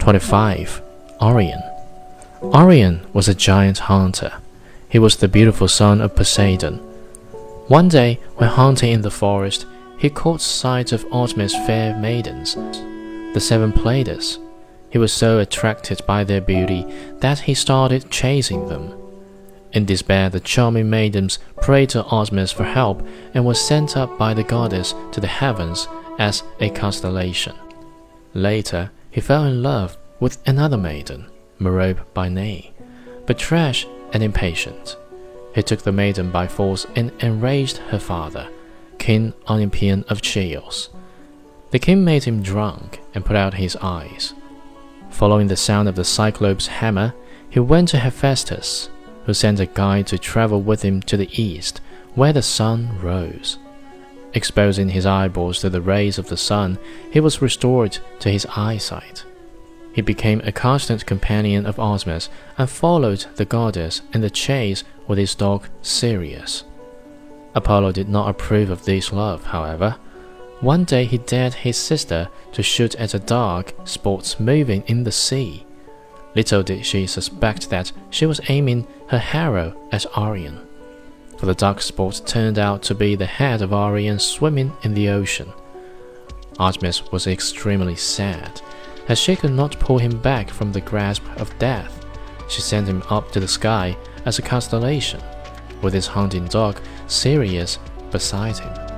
25. Orion. Orion was a giant hunter. He was the beautiful son of Poseidon. One day, when hunting in the forest, he caught sight of Artemis' fair maidens, the seven Pleiades. He was so attracted by their beauty that he started chasing them. In despair, the charming maidens prayed to Artemis for help and was sent up by the goddess to the heavens as a constellation. Later, he fell in love with another maiden, Merope by name, but rash and impatient. He took the maiden by force and enraged her father, King Oenopion of Chios. The king made him drunk and put out his eyes. Following the sound of the Cyclops' hammer, he went to Hephaestus, who sent a guide to travel with him to the east, where the sun rose. Exposing his eyeballs to the rays of the sun, he was restored to his eyesight. He became a constant companion of Artemis and followed the goddess in the chase with his dog Sirius. Apollo did not approve of this love, however. One day he dared his sister to shoot at a dog spots moving in the sea. Little did she suspect that she was aiming her arrow at Orion for the dark spot turned out to be the head of Orion swimming in the ocean. Artemis was extremely sad, as she could not pull him back from the grasp of death. She sent him up to the sky as a constellation, with his hunting dog Sirius beside him.